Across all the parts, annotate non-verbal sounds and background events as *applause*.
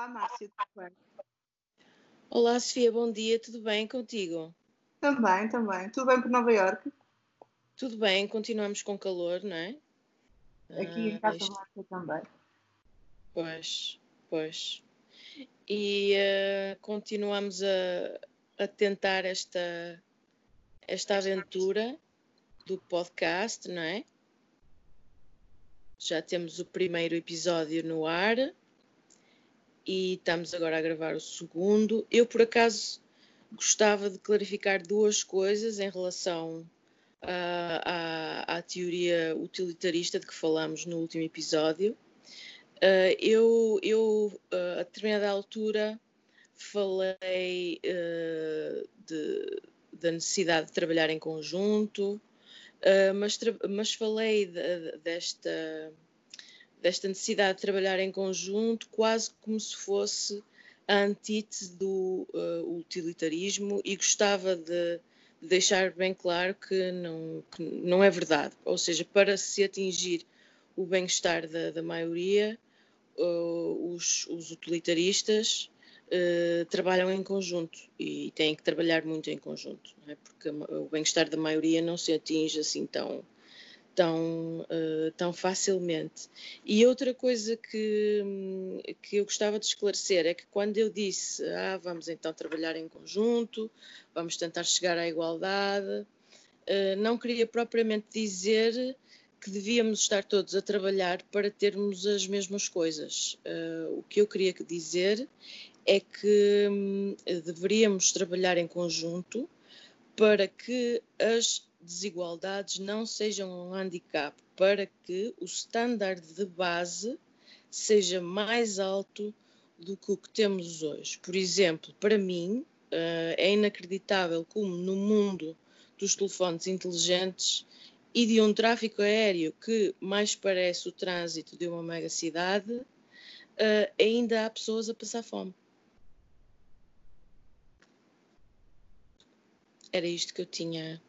Olá, Márcia, tudo bem? Olá, Sofia, bom dia, tudo bem contigo? Também, também. Tudo bem por Nova Iorque? Tudo bem, continuamos com calor, não é? Aqui em Casa ah, Márcia também. Pois, pois. E uh, continuamos a, a tentar esta, esta aventura do podcast, não é? Já temos o primeiro episódio no ar e estamos agora a gravar o segundo. Eu, por acaso, gostava de clarificar duas coisas em relação à, à, à teoria utilitarista de que falamos no último episódio. Uh, eu, eu uh, a determinada altura, falei uh, de, da necessidade de trabalhar em conjunto, Uh, mas, mas, falei de, desta, desta necessidade de trabalhar em conjunto quase como se fosse a antítese do uh, utilitarismo e gostava de, de, deixar bem claro que não, que não é verdade. Ou seja, para se atingir o bem-estar da, da, maioria, uh, os, os, utilitaristas uh, trabalham em conjunto e têm que trabalhar muito em conjunto, é? porque o bem-estar da maioria não se atinge assim tão, tão, uh, tão facilmente. E outra coisa que, que eu gostava de esclarecer é que quando eu disse, ah, vamos então trabalhar em conjunto, vamos tentar chegar à igualdade, uh, não queria propriamente dizer que devíamos estar todos a trabalhar para termos as mesmas coisas. Uh, o que eu queria dizer é que hum, deveríamos trabalhar em conjunto para que as desigualdades não sejam um handicap, para que o standard de base seja mais alto do que o que temos hoje. Por exemplo, para mim, uh, é inacreditável como no mundo dos telefones inteligentes e de um tráfego aéreo que mais parece o trânsito de uma mega cidade, uh, ainda há pessoas a passar fome. era isto que eu tinha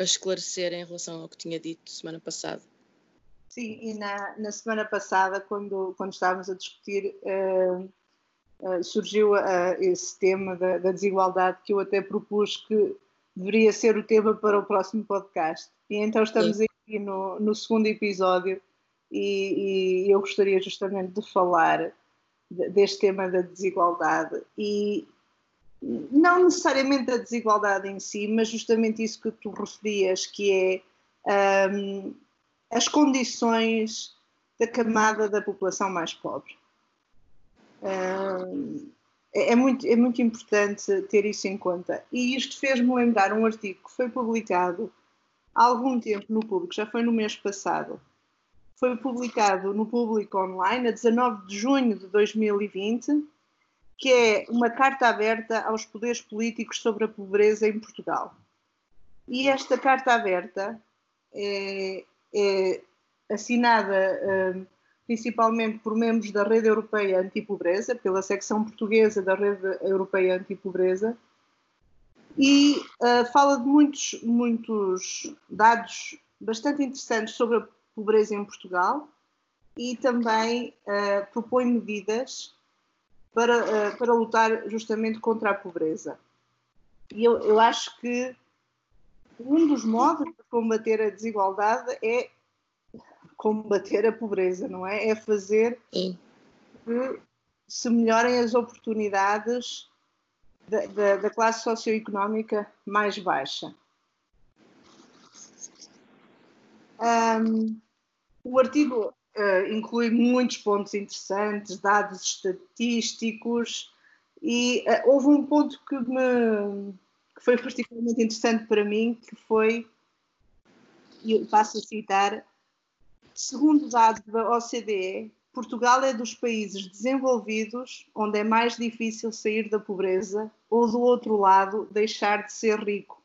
a esclarecer em relação ao que tinha dito semana passada. Sim, e na, na semana passada, quando, quando estávamos a discutir, uh, uh, surgiu uh, esse tema da, da, desigualdade que eu até propus que deveria ser o tema para o próximo podcast. E então estamos Sim. aqui no, no segundo episódio e, e, eu gostaria justamente de falar deste tema da desigualdade e, não necessariamente a desigualdade em si, mas justamente isso que tu referias, que é um, as condições da camada da população mais pobre. Um, é, é, muito, é muito importante ter isso em conta. E isto fez-me lembrar um artigo que foi publicado há algum tempo no público, já foi no mês passado. Foi publicado no público online a 19 de junho de 2020 que é uma carta aberta aos poderes políticos sobre a pobreza em Portugal. E esta carta aberta é, é assinada uh, principalmente por membros da Rede Europeia Antipobreza, pela secção portuguesa da Rede Europeia Antipobreza, e uh, fala de muitos, muitos dados bastante interessantes sobre a pobreza em Portugal e também uh, propõe medidas para, uh, para lutar justamente contra a pobreza. E eu, eu acho que um dos modos de combater a desigualdade é combater a pobreza, não é? É fazer Sim. que se melhorem as oportunidades da, da, da classe socioeconómica mais baixa. Um, o artigo uh, inclui muitos pontos interessantes, dados estatísticos, e uh, houve um ponto que, me, que foi particularmente interessante para mim, que foi, e eu passo a citar, segundo dados da OCDE, Portugal é dos países desenvolvidos onde é mais difícil sair da pobreza ou, do outro lado, deixar de ser rico.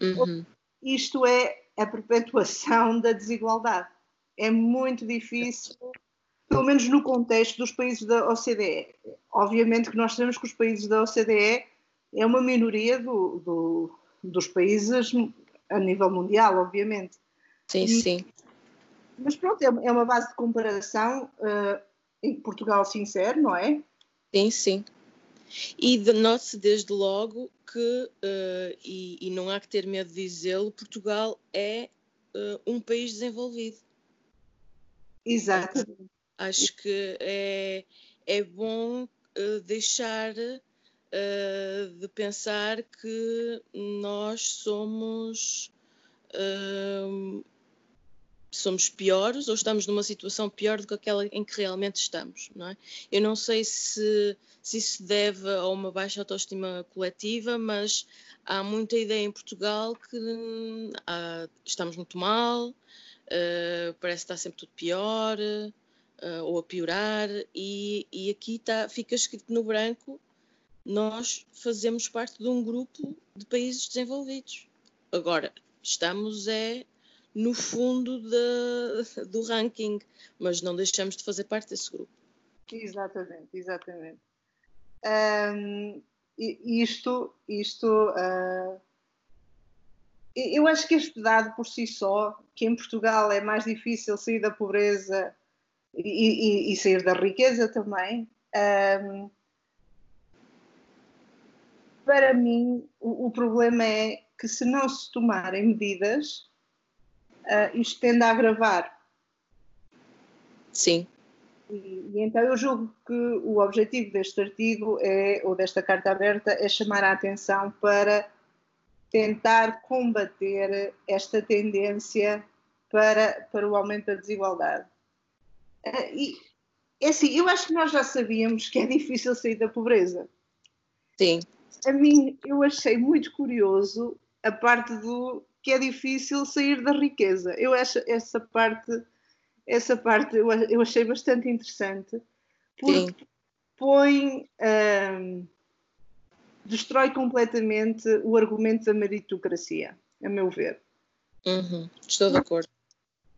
Uhum. Isto é a perpetuação da desigualdade é muito difícil, pelo menos no contexto dos países da OCDE. Obviamente que nós sabemos que os países da OCDE é uma minoria do, do, dos países a nível mundial, obviamente. Sim, e, sim. Mas pronto, é, é uma base de comparação. Uh, em Portugal sincero, não é? Sim, sim. E note-se desde logo que, uh, e, e, não há que ter medo de dizê-lo, Portugal é uh, um país desenvolvido. Exatamente. Acho que é, é bom uh, deixar de pensar que nós somos somos piores ou estamos numa situação pior do que aquela em que realmente estamos, não é? Eu não sei se, se isso deve a uma baixa autoestima coletiva, mas há muita ideia em Portugal que ah, estamos muito mal, uh, parece que está sempre tudo pior uh, ou a piorar, e, e aqui tá, fica escrito no branco: nós fazemos parte de um grupo de países desenvolvidos. Agora, estamos é no fundo de, *laughs* do ranking, mas não deixamos de fazer parte desse grupo. Exatamente, exatamente. Um, isto, isto uh, eu acho que este dado por si só, que em Portugal é mais difícil sair da pobreza e, e, e sair da riqueza também, um, para mim o, o problema é que se não se tomarem medidas, uh, isto tende a agravar. Sim. E, e, então eu julgo que o objetivo deste artigo é, ou desta carta aberta é chamar a atenção para tentar combater esta tendência para, para o aumento da desigualdade. Uh, e é assim, eu acho que nós já sabíamos que é difícil sair da pobreza. Sim. A mim, eu achei muito curioso a parte do que é difícil sair da riqueza. Eu acho essa parte, essa parte eu, eu achei bastante interessante, porque Sim. põe, destrói completamente o argumento da meritocracia, a meu ver. Uhum. Estou de acordo.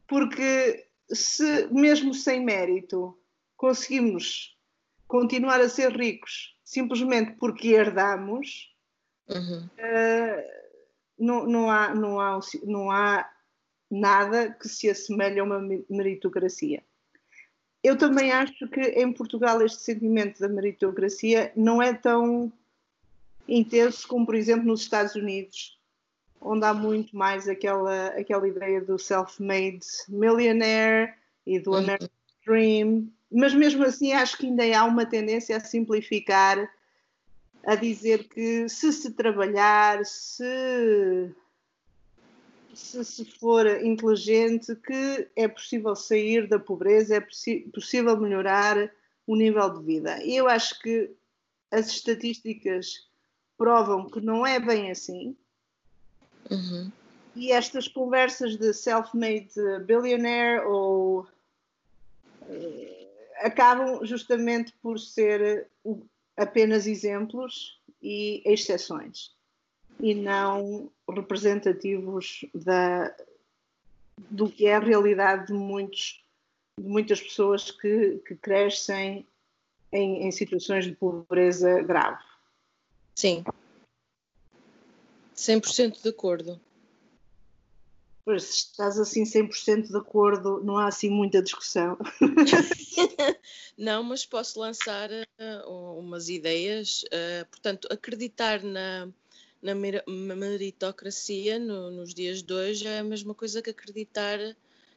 Porque se mesmo sem mérito conseguimos continuar a ser ricos simplesmente porque herdamos, uhum. uh, não, não, há, não, há, não há nada que se assemelhe a uma meritocracia. Eu também acho que em Portugal este sentimento da meritocracia não é tão intenso como, por exemplo, nos Estados Unidos, onde há muito mais aquela, aquela ideia do self-made millionaire e do uhum. American Dream, mas mesmo assim acho que ainda há uma tendência a simplificar a dizer que se se trabalhar, se, se, se for inteligente, que é possível sair da pobreza, é possível melhorar o nível de vida. E eu acho que as estatísticas provam que não é bem assim. Uhum. E estas conversas de self-made billionaire ou uh, acabam justamente por ser apenas exemplos e exceções e não representativos da, do que é a realidade de, muitos, de muitas pessoas que, que crescem em, em situações de pobreza grave. Sim, 100% de acordo. Pois, se estás assim 100% de acordo, não há assim muita discussão. *laughs* não, mas posso lançar uh, umas ideias. Uh, portanto, acreditar na, na meritocracia no, nos dias de hoje é a mesma coisa que acreditar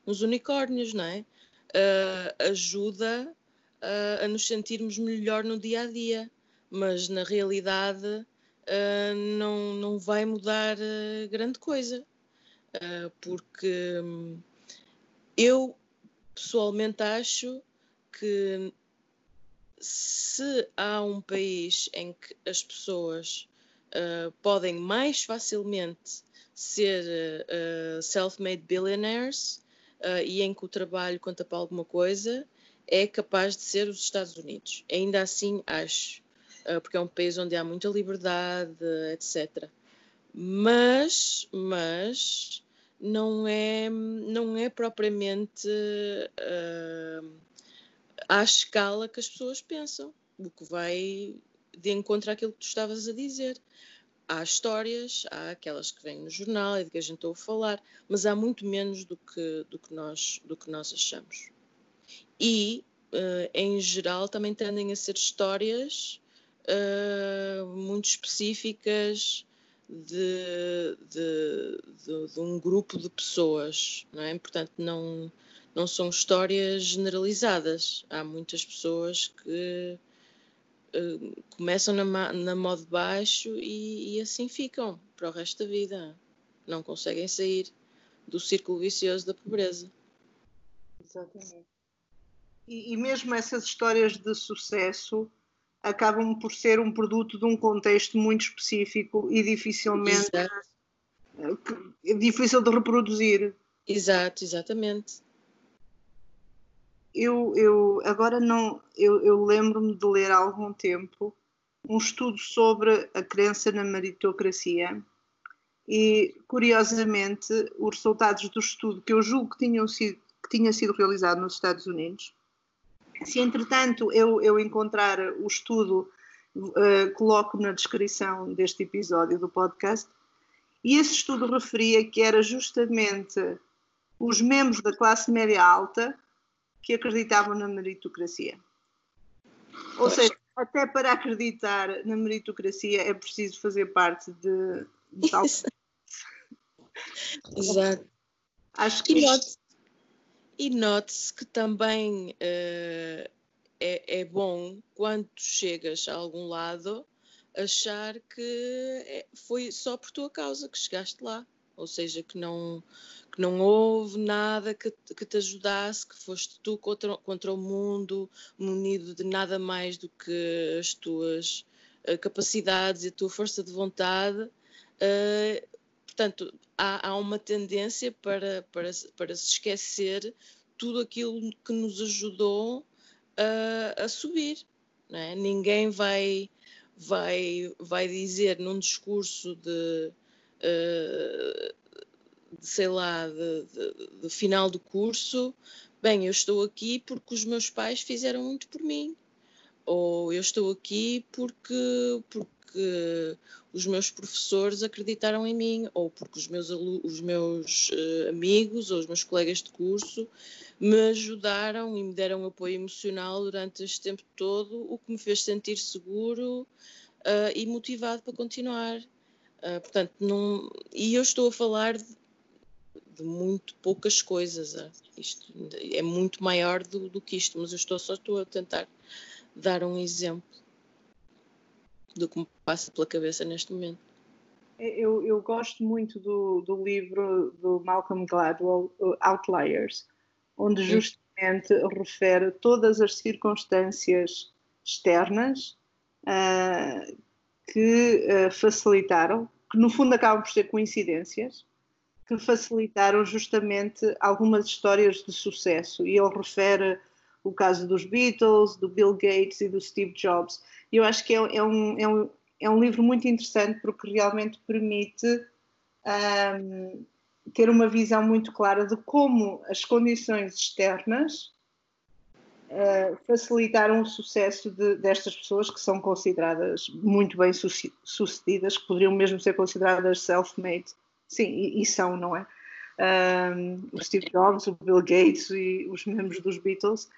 nos unicórnios, não é? Uh, ajuda a nos sentirmos melhor no dia a dia, mas na realidade não, não vai mudar grande coisa. Ah, porque hum, eu pessoalmente acho que se há um país em que as pessoas uh, podem mais facilmente ser uh, self-made billionaires uh, e em que o trabalho conta para alguma coisa, é capaz de ser os Estados Unidos. Ainda assim, acho, porque é um país onde há muita liberdade, etc. Mas, mas não é, não é propriamente uh, à escala que as pessoas pensam, o que vai de encontro àquilo que tu estavas a dizer. Há histórias, há aquelas que vêm no jornal e de que a gente ouve falar, mas há muito menos do que, do que, nós, do que nós achamos. E uh, em geral, também tendem a ser histórias uh, muito específicas de, de, de, de, um grupo de pessoas, não é? Portanto, não, não são histórias generalizadas. Há muitas pessoas que uh, começam na, na modo baixo e, e assim ficam para o resto da vida. Não conseguem sair do círculo vicioso da pobreza. Exatamente. E, e, mesmo essas histórias de sucesso acabam por ser um produto de um contexto muito específico e dificilmente é difícil de reproduzir. Exato, exatamente. Eu, eu agora não eu, eu lembro-me de ler há algum tempo um estudo sobre a crença na meritocracia e curiosamente os resultados do estudo que eu julgo que tinham sido que tinha sido realizado nos Estados Unidos se entretanto eu, eu encontrar o estudo, uh, coloco na descrição deste episódio do podcast. E esse estudo referia que era justamente os membros da classe média alta que acreditavam na meritocracia. Ou seja, até para acreditar na meritocracia é preciso fazer parte de, de tal. *laughs* Exato. Acho que. Isto... E note-se que também uh, é, é, bom quando chegas a algum lado achar que é, foi só por tua causa que chegaste lá. Ou seja, que não, que não houve nada que, que te ajudasse, que foste tu contra, contra o mundo, munido de nada mais do que as tuas uh, capacidades e a tua força de vontade. Uh, portanto, há, há uma tendência para, para, para se esquecer tudo aquilo que nos ajudou a, a subir. É? Ninguém vai, vai, vai dizer num discurso de, uh, de sei lá, de, de, de, final do curso, bem, eu estou aqui porque os meus pais fizeram muito por mim, ou eu estou aqui porque, porque os meus professores acreditaram em mim, ou porque os meus, os meus uh, amigos ou os meus colegas de curso me ajudaram e me deram apoio emocional durante este tempo todo, o que me fez sentir seguro uh, e motivado para continuar. Uh, portanto, não, e eu estou a falar de, de muito poucas coisas. Isto é muito maior do, do, que isto, mas eu estou só estou a tentar dar um exemplo do que me passa pela cabeça neste momento. Eu, eu gosto muito do, do, livro do Malcolm Gladwell, Outliers, onde justamente refere todas as circunstâncias externas uh, que uh, facilitaram, que no fundo acabam por ser coincidências, que facilitaram justamente algumas histórias de sucesso. E ele refere o caso dos Beatles, do Bill Gates e do Steve Jobs. Eu acho que é, é, um, é, um, é um livro muito interessante porque realmente permite um, ter uma visão muito clara de como as condições externas uh, facilitaram o sucesso de, destas pessoas que são consideradas muito bem sucedidas, que poderiam mesmo ser consideradas self-made. Sim, e, e, são, não é? Um, o Steve Jobs, o Bill Gates e os membros dos Beatles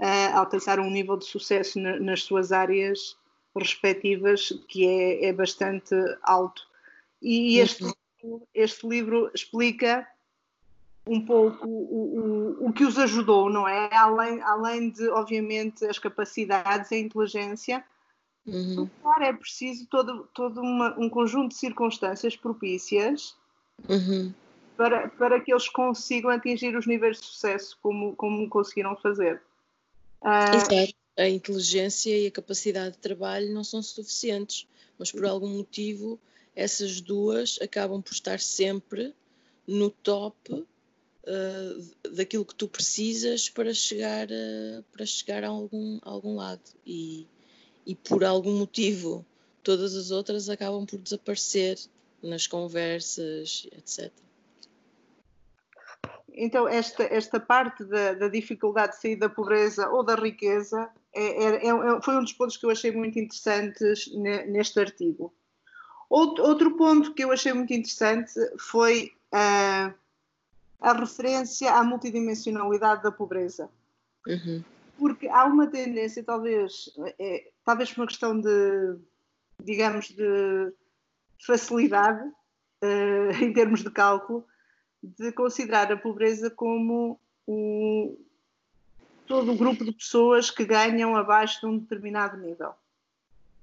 uh, alcançaram um nível de sucesso na, nas suas áreas respectivas que é, é bastante alto. E este, uhum. este livro explica um pouco o, o, o que os ajudou, não é? Além, além de, obviamente, as capacidades e a inteligência, uhum. claro, é preciso todo, todo uma, um conjunto de circunstâncias propícias uhum. para, para que eles consigam atingir os níveis de sucesso como, como conseguiram fazer. Uh, Exato. A inteligência e a capacidade de trabalho não são suficientes, mas por algum motivo essas duas acabam por estar sempre no top uh, daquilo que tu precisas para chegar a, para chegar a algum, a algum lado. E, e por algum motivo todas as outras acabam por desaparecer nas conversas, etc. Então, esta, esta parte da, da, dificuldade de sair da pobreza ou da riqueza é, é, é, foi um dos pontos que eu achei muito interessantes neste artigo. Outro, outro ponto que eu achei muito interessante foi uh, a referência à multidimensionalidade da pobreza. Uhum. porque há uma tendência, talvez, é, talvez por uma questão de, digamos, de facilidade uh, *laughs* em termos de cálculo, de considerar a pobreza como um, todo o grupo de pessoas que ganham abaixo de um determinado nível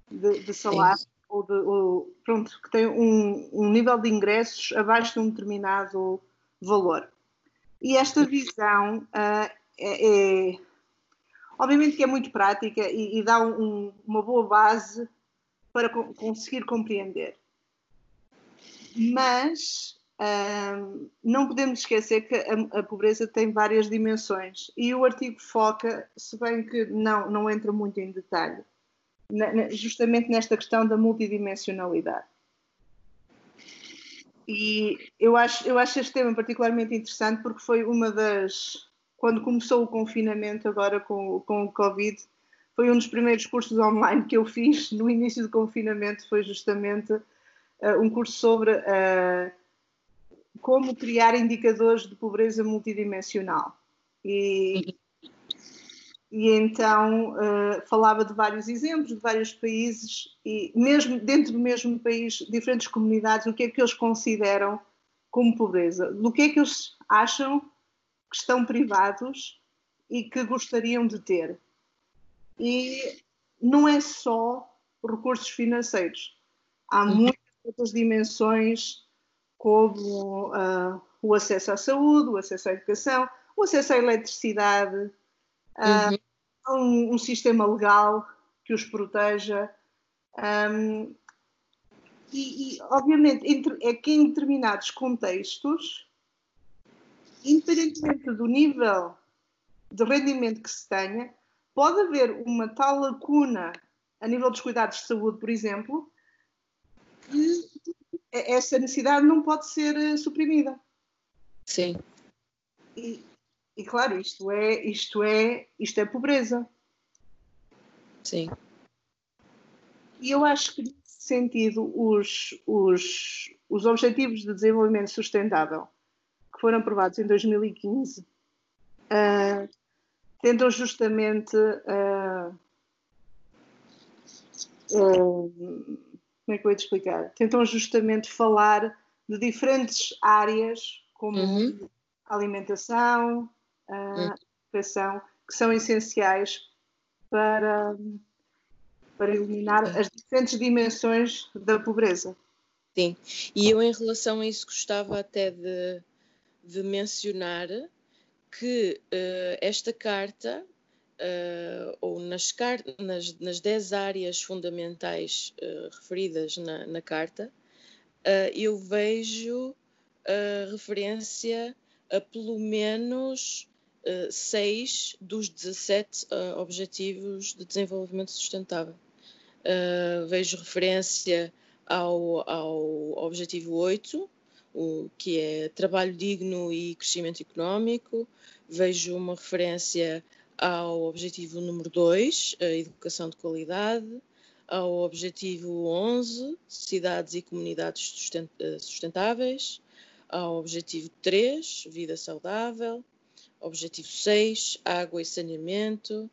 de, de salário ou, de, ou, pronto, que tem um, um, nível de ingressos abaixo de um determinado valor. E esta visão uh, é, é, obviamente que é muito prática e, e dá um, uma boa base para co conseguir compreender. Mas não podemos esquecer que a, a, pobreza tem várias dimensões e o artigo foca, se bem que não, não entra muito em detalhe, justamente nesta questão da multidimensionalidade. E eu acho, eu acho este tema particularmente interessante porque foi uma das. Quando começou o confinamento, agora com, com o Covid, foi um dos primeiros cursos online que eu fiz no início do confinamento. Foi justamente uh, um curso sobre uh, como criar indicadores de pobreza multidimensional. E, e então uh, falava de vários exemplos de vários países e mesmo dentro do mesmo país diferentes comunidades o que é que eles consideram como pobreza? Do que é que eles acham que estão privados e que gostariam de ter? E não é só recursos financeiros. Há muitas outras dimensões como uh, o acesso à saúde o acesso à educação o acesso à eletricidade uhum. um, um, sistema legal que os proteja. Um, e, e, obviamente, entre, é que em determinados contextos, independentemente do nível de rendimento que se tenha, pode haver uma tal lacuna a nível dos cuidados de saúde, por exemplo, que essa necessidade não pode ser eh, suprimida. Sim. E, e claro, isto é, isto é, isto é pobreza. Sim. E eu acho que nesse sentido os, os, os Objetivos de Desenvolvimento Sustentável, que foram aprovados em 2015, uh, ah, tentam justamente uh, uh, como é que eu ia te explicar? Tentam justamente falar de diferentes áreas como uhum. alimentação, uh, educação, que são essenciais para, para eliminar as diferentes dimensões da pobreza. Sim, e eu em relação a isso gostava até de, de mencionar que uh, esta carta, uh, ou nas, nas, nas 10 áreas fundamentais uh, referidas na, na carta, eu vejo referência a pelo menos uh, dos 17 uh, Objetivos de Desenvolvimento Sustentável. Uh, vejo referência ao, ao Objetivo 8, o, que é trabalho digno e crescimento económico. Vejo uma referência ao Objetivo número 2, a educação de qualidade. Ao Objetivo 11, cidades e comunidades sustentáveis. Ao Objetivo 3, vida saudável Objetivo 6, água e saneamento.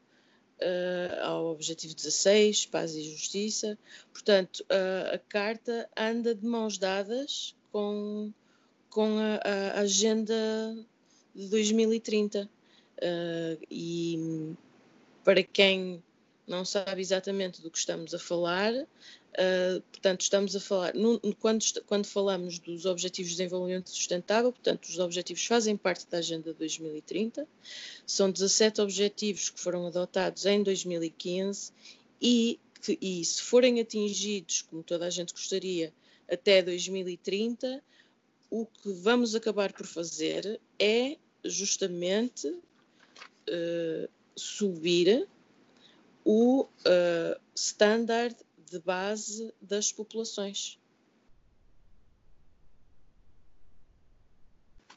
Uh, ao objetivo 16, paz e justiça. Portanto, uh, a carta anda de mãos dadas com, com a, a agenda de 2030. Uh, e para quem não sabe exatamente do que estamos a falar, Uh, portanto, estamos a falar, no, quando, quando falamos dos Objetivos de Desenvolvimento Sustentável, portanto, os objetivos fazem parte da Agenda 2030, são 17 objetivos que foram adotados em 2015 e que, e se forem atingidos, como toda a gente gostaria, até 2030, o que vamos acabar por fazer é justamente uh, subir o uh, standard de base das populações.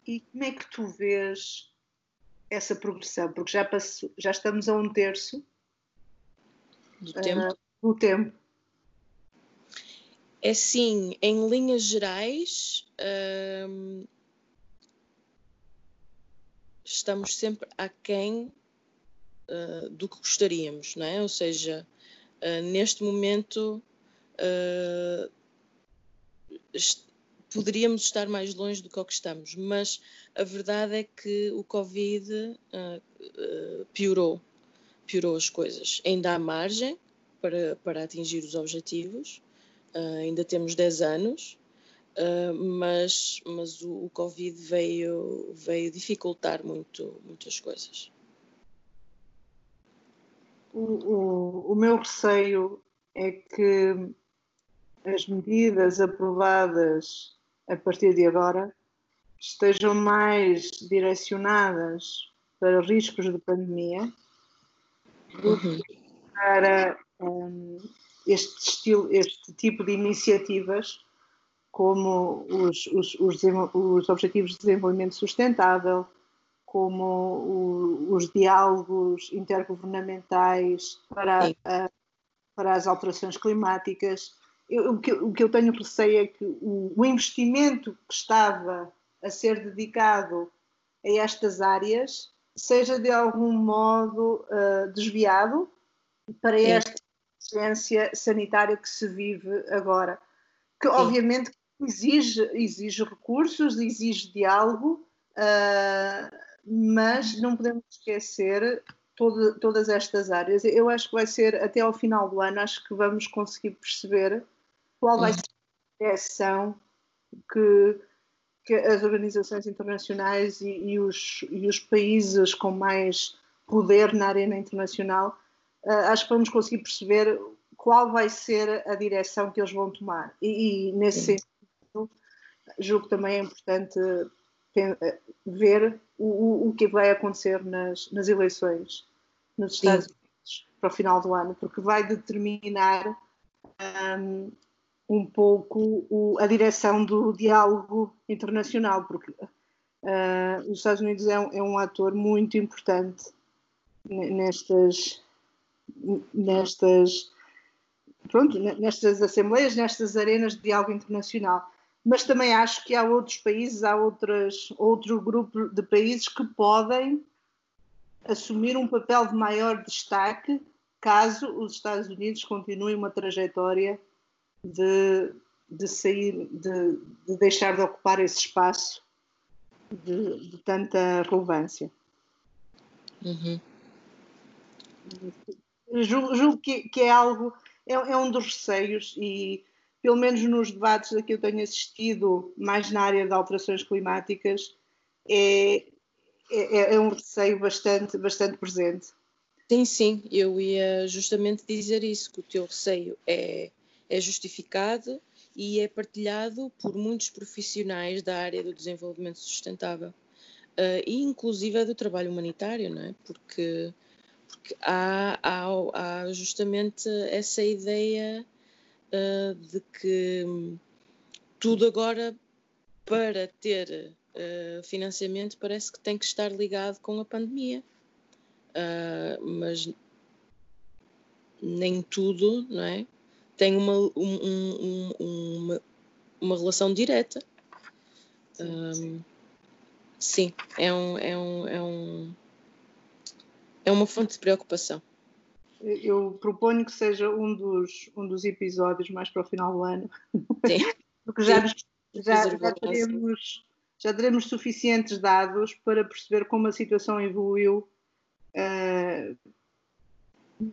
E como é que tu vês essa progressão? Porque já, passou, já estamos a um terço do uh, tempo. Do tempo. É sim, em linhas gerais, hum, estamos sempre aquém uh, do que gostaríamos, não é? Ou seja, uh, neste momento uh, poderíamos estar mais longe do que, que estamos, mas a verdade é que o Covid piorou, piorou as coisas. Ainda há margem para, para atingir os objetivos, ainda temos 10 anos, Uh, mas, mas o, o, Covid veio, veio dificultar muito, muitas coisas. O, o, o meu receio é que as medidas aprovadas a partir de agora estejam mais direcionadas para riscos de pandemia do uhum. que para um, este, estilo, este tipo de iniciativas como os, os, os, os Objetivos de Desenvolvimento Sustentável, como o, os diálogos intergovernamentais para, a, para as alterações climáticas. Eu, o, que, o, que, eu tenho receio é que o, o, investimento que estava a ser dedicado a estas áreas seja de algum modo uh, desviado para esta emergência sanitária que se vive agora. Que obviamente exige, exige recursos, exige diálogo, uh, mas não podemos esquecer todo, todas estas áreas. Eu acho que vai ser até ao final do ano, acho que vamos conseguir perceber qual vai ser a direção que, que as organizações internacionais e, e, os, e os países com mais poder na arena internacional, uh, acho que vamos conseguir perceber qual vai ser a direção que eles vão tomar. E, e nesse Sim. sentido, julgo que também é importante eh, ver o, o que vai acontecer nas, nas eleições nos Estados Sim. Unidos para o final do ano, porque vai determinar um, um pouco o, a direção do diálogo internacional, porque uh, os Estados Unidos é um, é um ator muito importante nestas nestas pronto, nestas assembleias, nestas arenas de diálogo internacional mas também acho que há outros países, há outras, outro grupo de países que podem assumir um papel de maior destaque caso os Estados Unidos continuem uma trajetória de, de sair, de, de deixar de ocupar esse espaço de, de tanta relevância. Uhum. Julgo, julgo que, que, é algo, é, é um dos receios e pelo menos nos debates a que eu tenho assistido, mais na área de alterações climáticas, é, é, é um receio bastante, bastante presente. Sim, sim, eu ia justamente dizer isso, que o teu receio é, é justificado e é partilhado por muitos profissionais da área do desenvolvimento sustentável uh, e inclusive do trabalho humanitário, não é? Porque, porque há, há, há justamente essa ideia uh, de que tudo agora para ter uh, financiamento parece que tem que estar ligado com a pandemia. Uh, mas nem tudo, não é? Tem uma, um, um, uma, uma relação direta. Um, sim, é um, é um, é um é uma fonte de preocupação eu proponho que seja um dos, um dos episódios mais para o final do ano. Sim. *laughs* Porque já, já, já, teremos, já teremos suficientes dados para perceber como a situação evoluiu, uh,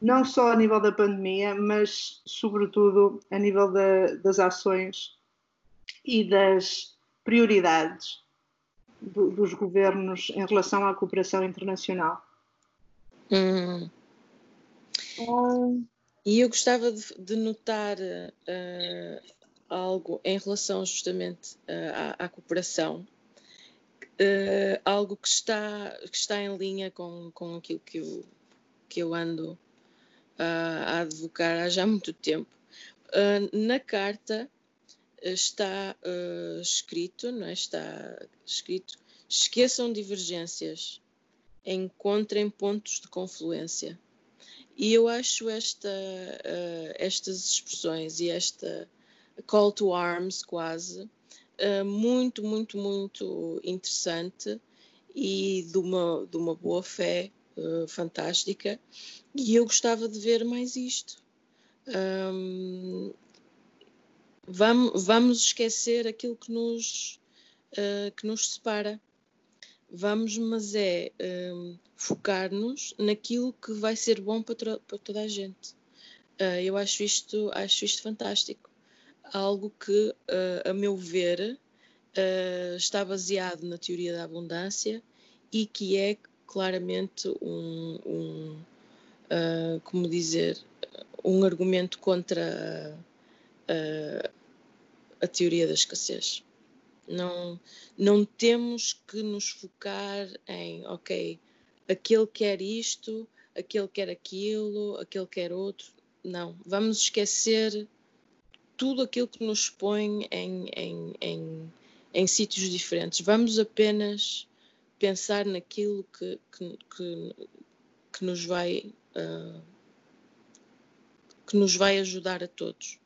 não só a nível da pandemia, mas sobretudo a nível da, das ações e das prioridades do, dos governos em relação à cooperação internacional. Hum. E eu gostava de, de notar uh, algo em relação justamente uh, à, à, cooperação, uh, algo que está, que está em linha com, com aquilo que eu, que eu ando a advocar há já muito tempo. na carta está escrito, não é? Está escrito, esqueçam divergências, encontrem pontos de confluência. E eu acho esta, uh, estas expressões e esta call to arms quase uh, muito, muito, muito interessante e de uma, de uma boa fé uh, fantástica e eu gostava de ver mais isto. Um, vamos, vamos esquecer aquilo que nos, que nos separa. Vamos, mas é um, focar-nos naquilo que vai ser bom para, para toda a gente. Uh, eu acho isto, acho isto fantástico. Algo que, uh, a meu ver, está baseado na teoria da abundância e que é claramente um, um como dizer, um argumento contra a teoria da escassez. Não, não temos que nos focar em, ok, aquele quer isto, aquele quer aquilo, aquele quer outro. Não, vamos esquecer tudo aquilo que nos põe em, em, em, em sítios diferentes. Vamos apenas pensar naquilo que, que, que, que nos vai uh, que nos vai ajudar a todos.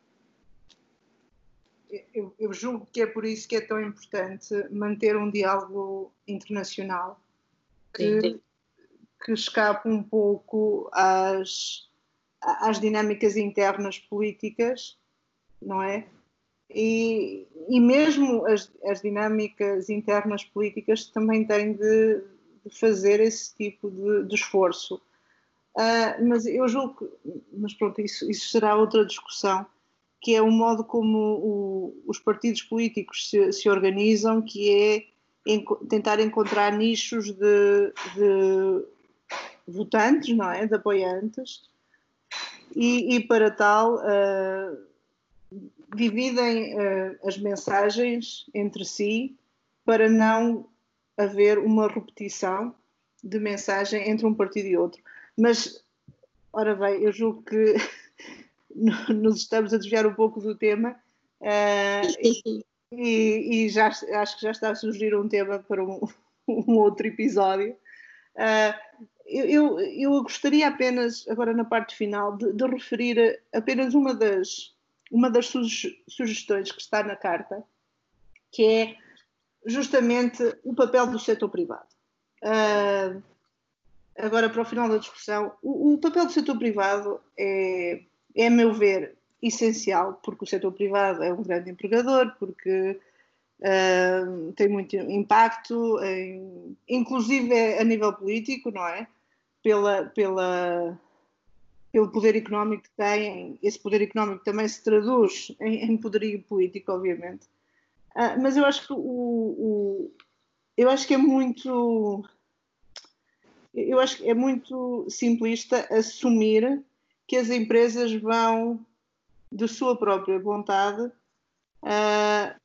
Eu, eu, julgo que é por isso que é tão importante manter um diálogo internacional que, sim, sim. que escape um pouco às, às dinâmicas internas políticas, não é? E, e mesmo as, as dinâmicas internas políticas também têm de, de fazer esse tipo de, de esforço. Uh, mas eu julgo que, mas pronto, isso, isso será outra discussão, que é o modo como o, os partidos políticos se, se, organizam, que é em, tentar encontrar nichos de, de, votantes, não é? De apoiantes, e, e para tal uh, dividem uh, as mensagens entre si para não haver uma repetição de mensagem entre um partido e outro. Mas, ora bem, eu julgo que *laughs* *laughs* nos estamos a desviar um pouco do tema uh, e, e, já, acho que já está a surgir um tema para um, *laughs* um outro episódio. Uh, eu, eu, gostaria apenas, agora na parte final, de, de referir apenas uma das, uma das sugestões que está na carta, que é justamente o papel do setor privado. Uh, agora para o final da discussão, o, o papel do setor privado é, é, a meu ver, essencial, porque o setor privado é um grande empregador, porque uh, tem muito impacto, em, inclusive a nível político, não é? Pela, pela, pelo poder económico que tem, esse poder económico também se traduz em, em poderio político, obviamente. Uh, mas eu acho que o, o, eu acho que é muito eu acho que é muito simplista assumir que as empresas vão, de sua própria vontade, uh,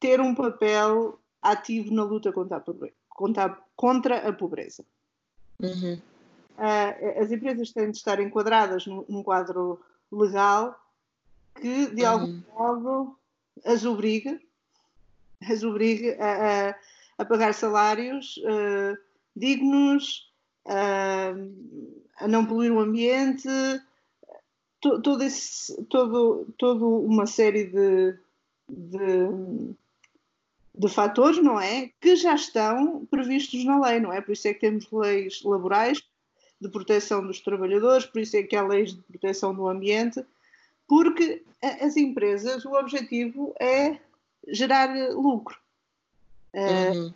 ter um papel ativo na luta contra a pobreza. Contra, contra a pobreza. Uhum. Uh, as empresas têm de estar enquadradas num, num quadro legal que, de uhum. algum modo, as obriga, as obriga a, a, a pagar salários. Uh, dignos, a não poluir o ambiente, to, todo esse, todo, todo uma série de, de, de fatores, não é? Que já estão previstos na lei, não é? Por isso é que temos leis laborais de proteção dos trabalhadores, por isso é que há leis de proteção do ambiente, porque as empresas, o objetivo é gerar lucro. Ah, uhum.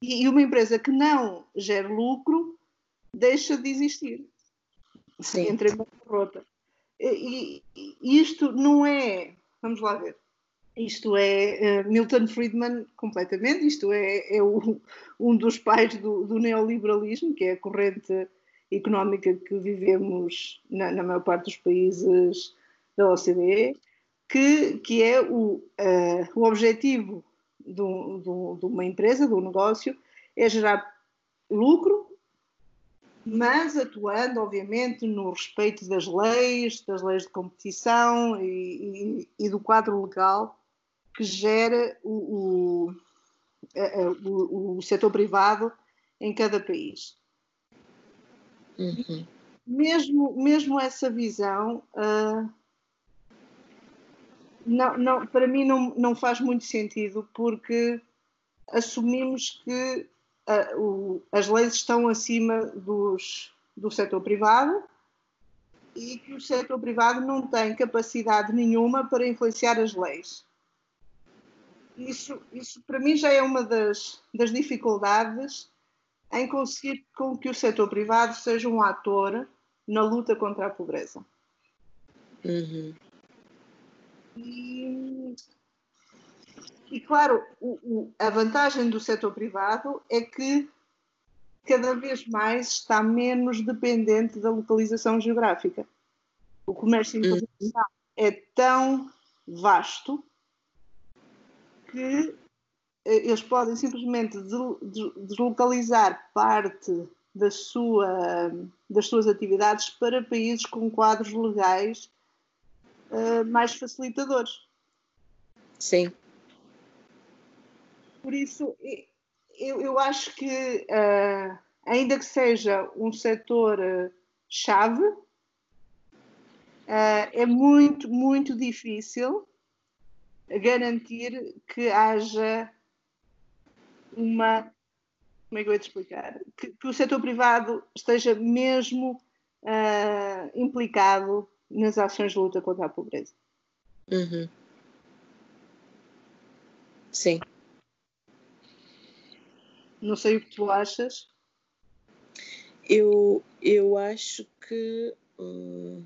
E uma empresa que não gera lucro deixa de existir. Sim. Entre uma e. E, e isto não é, vamos lá ver, isto é uh, Milton Friedman completamente, isto é, é o, um dos pais do, do, neoliberalismo, que é a corrente económica que vivemos na, na maior parte dos países da OCDE, que, que é o, uh, o objetivo do, do, de uma empresa, de um negócio, é gerar lucro, mas atuando, obviamente, no respeito das leis, das leis de competição e, e, e do quadro legal que gera o, o, o, o setor privado em cada país. Uhum. Mesmo, mesmo essa visão, uh, não, não, para mim não, não faz muito sentido, porque assumimos que a, o, as leis estão acima dos, do setor privado e que o setor privado não tem capacidade nenhuma para influenciar as leis. Isso, isso para mim já é uma das, das dificuldades em conseguir com que o setor privado seja um ator na luta contra a pobreza. Uhum. E, e claro, o, o, a vantagem do setor privado é que cada vez mais está menos dependente da localização geográfica. O comércio hum. internacional é tão vasto que eh, eles podem simplesmente deslocalizar parte da sua, das suas atividades para países com quadros legais uh, mais facilitadores. Sim. Por isso, eu, eu acho que, uh, ainda que seja um setor uh, chave, uh, é muito, muito difícil garantir que haja uma. Como é que eu ia te explicar? Que, que o setor privado esteja mesmo implicado nas ações de luta contra a pobreza. Uhum. Sim. Não sei o que tu achas. Eu, eu acho que hum,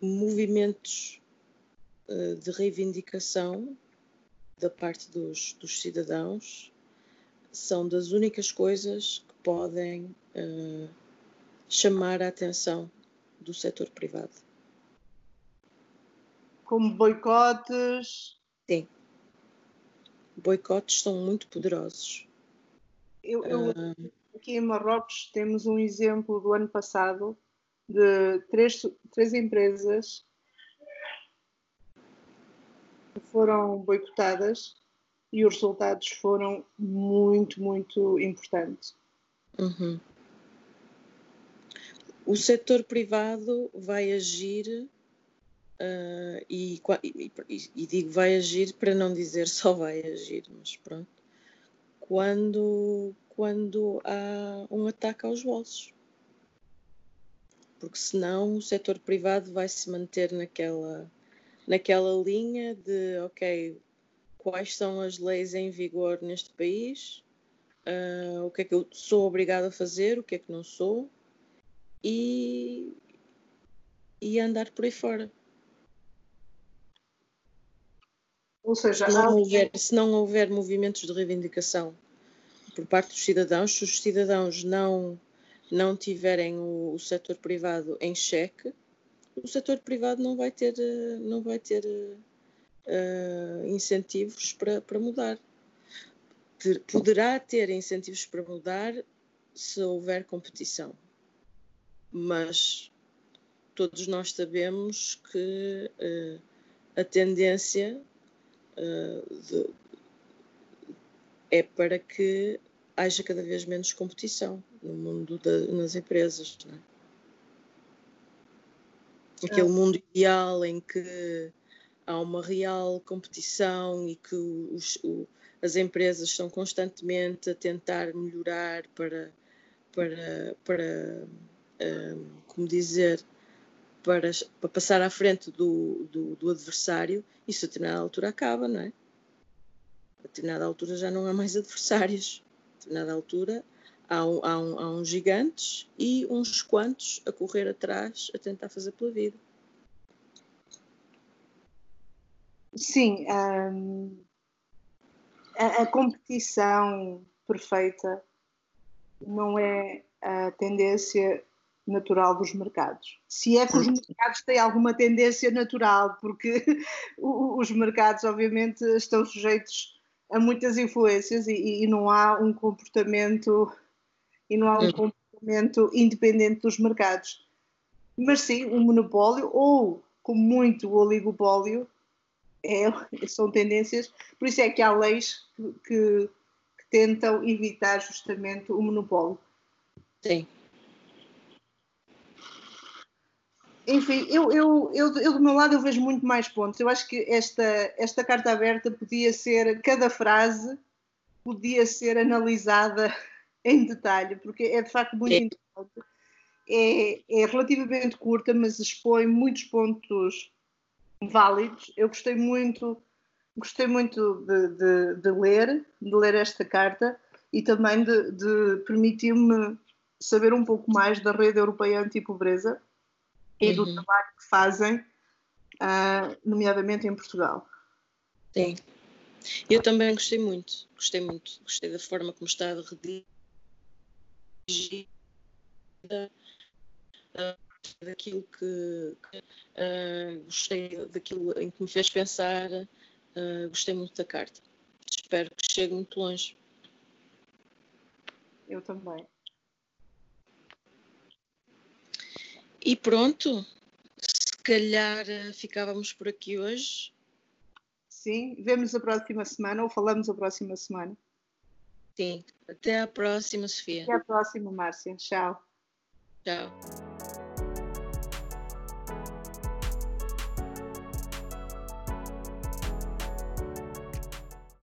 movimentos uh, de reivindicação da parte dos, dos, cidadãos são das únicas coisas que podem uh, chamar a atenção do setor privado. Como boicotes. Sim boicotes são muito poderosos. Eu, eu uh... aqui em Marrocos temos um exemplo do ano passado de três, três empresas que foram boicotadas e os resultados foram muito, muito importantes. Uhum. O setor privado vai agir Uh, e, e, e, digo vai agir para não dizer só vai agir, mas pronto. Quando, quando há um ataque aos bolsos. Porque senão o setor privado vai se manter naquela, naquela linha de ok, quais são as leis em vigor neste país, uh, o que é que eu sou obrigado a fazer, o que é que não sou, e, e andar por aí fora. Ou seja, se não, houver, se não houver movimentos de reivindicação por parte dos cidadãos, se os cidadãos não, não tiverem o, o setor privado em xeque, o setor privado não vai ter, não vai ter uh, incentivos para, para mudar. Ter, poderá ter incentivos para mudar se houver competição, mas todos nós sabemos que uh, a tendência de, é para que haja cada vez menos competição no mundo da, nas empresas. É? Aquele mundo ideal em que há uma real competição e que os, o, as empresas estão constantemente a tentar melhorar para, para, para um, como dizer, para, para passar à frente do, do, do, adversário, isso a determinada altura acaba, não é? A determinada altura já não há mais *laughs* adversários. A determinada altura há, há, um, há uns gigantes e uns quantos a correr atrás a tentar fazer pela vida. Sim, hum, a, a competição perfeita não é a tendência natural dos mercados. Se é que os mercados têm alguma tendência natural, porque *laughs* os mercados, obviamente, estão sujeitos a muitas influências e, e não há um comportamento e não há um comportamento independente dos mercados. Mas sim, um monopólio ou, com muito, oligopólio é, *laughs* são tendências, por isso é que há leis que, que, que tentam evitar justamente o monopólio. Sim. Enfim, eu, eu, eu, eu, do meu lado eu vejo muito mais pontos. Eu acho que esta, esta carta aberta podia ser, cada frase podia ser analisada *laughs* em detalhe, porque é de facto muito é. interessante. É, é relativamente curta, mas expõe muitos pontos válidos. Eu gostei muito, gostei muito de, de, de ler, de ler esta carta e também de, de permitir-me saber um pouco mais da rede europeia anti-pobreza e do uhum. trabalho que fazem, uh, nomeadamente em Portugal. Sim. Eu também gostei muito, gostei muito, gostei da forma como está redigida, uh, daquilo que, que uh, gostei daquilo em que me fez pensar, gostei muito da carta. Espero que chegue muito longe. Eu também. E pronto, se calhar eh, ficávamos por aqui hoje. Sim, vemos a próxima semana ou falamos a próxima semana. Sim, até a próxima, Sofia. Até a próxima, Márcia. Tchau. Tchau.